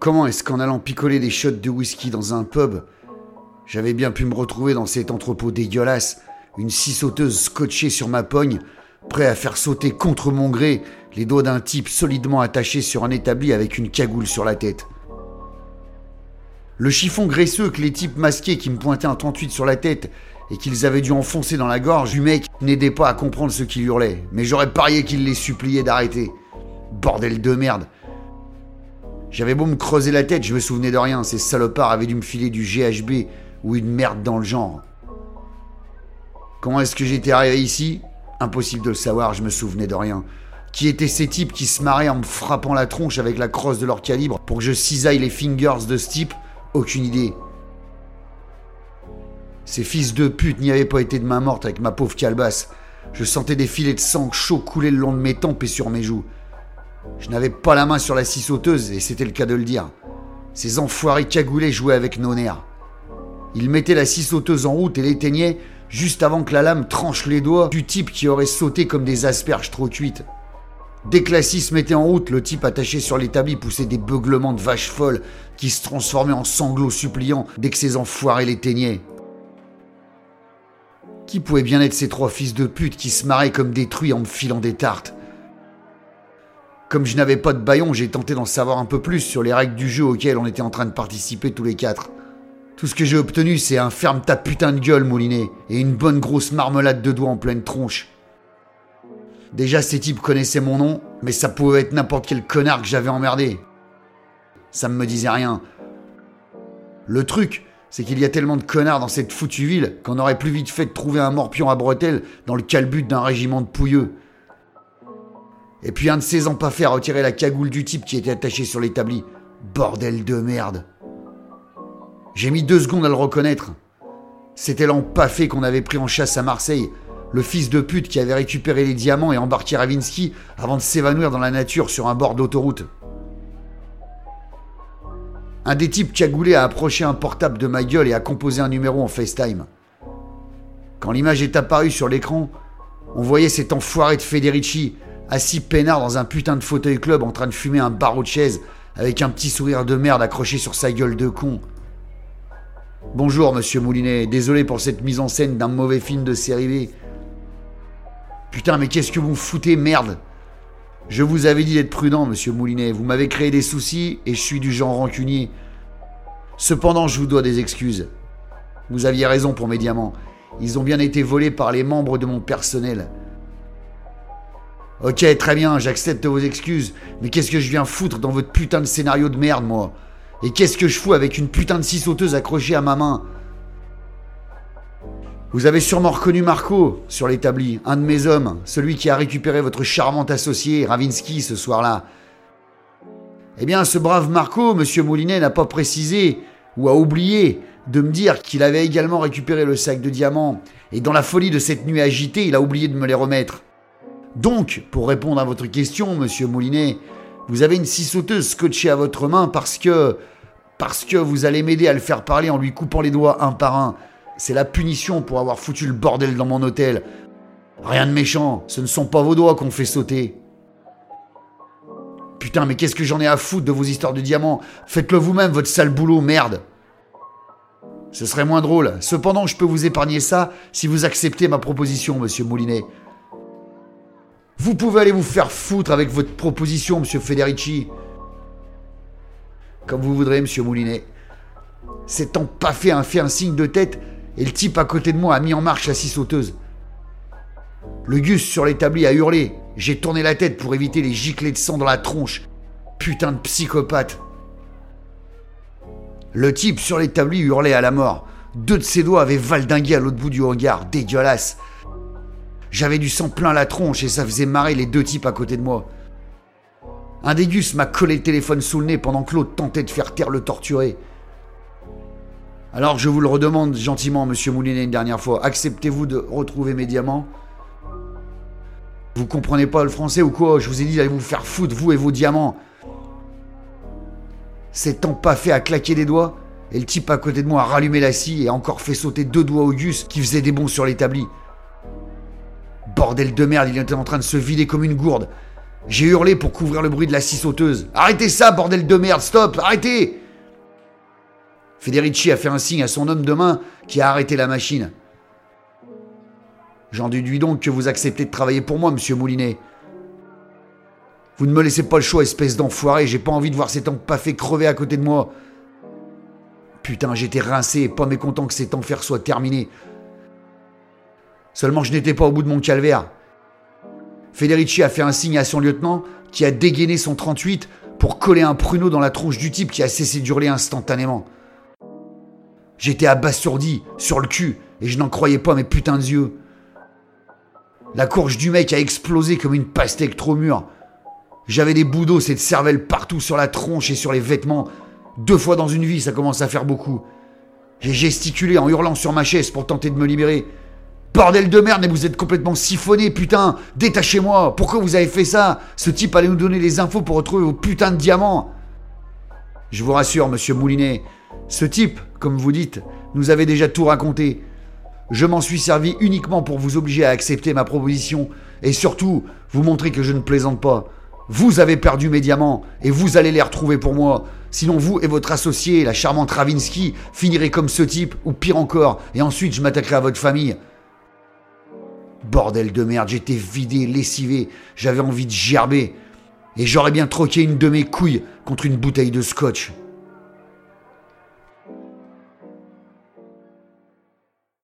Comment est-ce qu'en allant picoler des shots de whisky dans un pub, j'avais bien pu me retrouver dans cet entrepôt dégueulasse, une scie scotchée sur ma pogne, prêt à faire sauter contre mon gré les doigts d'un type solidement attaché sur un établi avec une cagoule sur la tête. Le chiffon graisseux que les types masqués qui me pointaient un 38 sur la tête et qu'ils avaient dû enfoncer dans la gorge du mec n'aidait pas à comprendre ce qu'il hurlait, mais j'aurais parié qu'il les suppliait d'arrêter. Bordel de merde. J'avais beau me creuser la tête, je me souvenais de rien, ces salopards avaient dû me filer du GHB ou une merde dans le genre. Comment est-ce que j'étais arrivé ici? Impossible de le savoir, je me souvenais de rien. Qui étaient ces types qui se marraient en me frappant la tronche avec la crosse de leur calibre pour que je cisaille les fingers de ce type? Aucune idée. Ces fils de pute n'y avaient pas été de main morte avec ma pauvre calebasse. Je sentais des filets de sang chaud couler le long de mes tempes et sur mes joues. Je n'avais pas la main sur la scie sauteuse, et c'était le cas de le dire. Ces enfoirés cagoulés jouaient avec nos nerfs. Ils mettaient la scie sauteuse en route et l'éteignaient juste avant que la lame tranche les doigts du type qui aurait sauté comme des asperges trop cuites. Dès que la scie se mettait en route, le type attaché sur l'établi poussait des beuglements de vaches folles qui se transformaient en sanglots suppliants dès que ces enfoirés l'éteignaient. Qui pouvait bien être ces trois fils de pute qui se marraient comme détruits en me filant des tartes? Comme je n'avais pas de baillon, j'ai tenté d'en savoir un peu plus sur les règles du jeu auquel on était en train de participer tous les quatre. Tout ce que j'ai obtenu, c'est un ferme ta putain de gueule, Moulinet, et une bonne grosse marmelade de doigts en pleine tronche. Déjà, ces types connaissaient mon nom, mais ça pouvait être n'importe quel connard que j'avais emmerdé. Ça ne me disait rien. Le truc, c'est qu'il y a tellement de connards dans cette foutue ville qu'on aurait plus vite fait de trouver un morpion à bretelles dans le calbut d'un régiment de pouilleux. Et puis un de ces empaffés a retiré la cagoule du type qui était attaché sur l'établi. Bordel de merde. J'ai mis deux secondes à le reconnaître. C'était l'empaffé qu'on avait pris en chasse à Marseille, le fils de pute qui avait récupéré les diamants et embarqué Ravinsky avant de s'évanouir dans la nature sur un bord d'autoroute. Un des types cagoulés a approché un portable de ma gueule et a composé un numéro en FaceTime. Quand l'image est apparue sur l'écran, on voyait cet enfoiré de Federici assis peinard dans un putain de fauteuil club en train de fumer un barreau de chaise avec un petit sourire de merde accroché sur sa gueule de con. Bonjour, monsieur Moulinet, désolé pour cette mise en scène d'un mauvais film de série B. Putain, mais qu'est-ce que vous foutez, merde? Je vous avais dit d'être prudent, monsieur Moulinet. Vous m'avez créé des soucis et je suis du genre rancunier. Cependant, je vous dois des excuses. Vous aviez raison pour mes diamants. Ils ont bien été volés par les membres de mon personnel. Ok, très bien, j'accepte vos excuses. Mais qu'est-ce que je viens foutre dans votre putain de scénario de merde, moi? Et qu'est-ce que je fous avec une putain de scie sauteuse accrochée à ma main? Vous avez sûrement reconnu Marco sur l'établi, un de mes hommes, celui qui a récupéré votre charmante associé, Ravinsky, ce soir-là. Eh bien, ce brave Marco, monsieur Moulinet, n'a pas précisé, ou a oublié, de me dire qu'il avait également récupéré le sac de diamants, et dans la folie de cette nuit agitée, il a oublié de me les remettre. Donc, pour répondre à votre question, monsieur Moulinet, vous avez une scie sauteuse scotchée à votre main parce que. parce que vous allez m'aider à le faire parler en lui coupant les doigts un par un. C'est la punition pour avoir foutu le bordel dans mon hôtel. Rien de méchant, ce ne sont pas vos doigts qu'on fait sauter. Putain, mais qu'est-ce que j'en ai à foutre de vos histoires de diamants? Faites-le vous-même, votre sale boulot, merde Ce serait moins drôle. Cependant, je peux vous épargner ça si vous acceptez ma proposition, monsieur Moulinet. Vous pouvez aller vous faire foutre avec votre proposition, monsieur Federici. Comme vous voudrez, monsieur Moulinet. C'est pas fait un fait un signe de tête et le type à côté de moi a mis en marche la scie sauteuse. Le Gus sur l'établi a hurlé. J'ai tourné la tête pour éviter les giclées de sang dans la tronche. Putain de psychopathe. Le type sur l'établi hurlait à la mort. Deux de ses doigts avaient valdingué à l'autre bout du hangar, dégueulasse. J'avais du sang plein la tronche et ça faisait marrer les deux types à côté de moi. Un des Gus m'a collé le téléphone sous le nez pendant que l'autre tentait de faire taire le torturé. Alors je vous le redemande gentiment, monsieur Moulinet, une dernière fois. Acceptez-vous de retrouver mes diamants? Vous comprenez pas le français ou quoi? Je vous ai dit d'aller vous faire foutre, vous et vos diamants. C'est tant pas fait à claquer des doigts Et le type à côté de moi a rallumé la scie et a encore fait sauter deux doigts au gus qui faisaient des bons sur l'établi. Bordel de merde, il était en train de se vider comme une gourde. J'ai hurlé pour couvrir le bruit de la scie sauteuse. Arrêtez ça, bordel de merde, stop, arrêtez Federici a fait un signe à son homme de main qui a arrêté la machine. J'en déduis donc que vous acceptez de travailler pour moi, monsieur Moulinet. Vous ne me laissez pas le choix, espèce d'enfoiré, j'ai pas envie de voir cet fait crever à côté de moi. Putain, j'étais rincé et pas mécontent que cet enfer soit terminé. Seulement je n'étais pas au bout de mon calvaire. Federici a fait un signe à son lieutenant qui a dégainé son 38 pour coller un pruneau dans la tronche du type qui a cessé d'hurler instantanément. J'étais abasourdi, sur le cul, et je n'en croyais pas mes putains de yeux. La courge du mec a explosé comme une pastèque trop mûre. J'avais des bouts et de cervelle partout sur la tronche et sur les vêtements. Deux fois dans une vie, ça commence à faire beaucoup. J'ai gesticulé en hurlant sur ma chaise pour tenter de me libérer. Bordel de merde, mais vous êtes complètement siphonné, putain Détachez-moi Pourquoi vous avez fait ça? Ce type allait nous donner les infos pour retrouver vos putains de diamants Je vous rassure, monsieur Moulinet, ce type, comme vous dites, nous avait déjà tout raconté. Je m'en suis servi uniquement pour vous obliger à accepter ma proposition et surtout vous montrer que je ne plaisante pas. Vous avez perdu mes diamants et vous allez les retrouver pour moi. Sinon vous et votre associé, la charmante Ravinsky, finirez comme ce type ou pire encore et ensuite je m'attaquerai à votre famille. Bordel de merde, j'étais vidé, lessivé, j'avais envie de gerber. Et j'aurais bien troqué une de mes couilles contre une bouteille de scotch.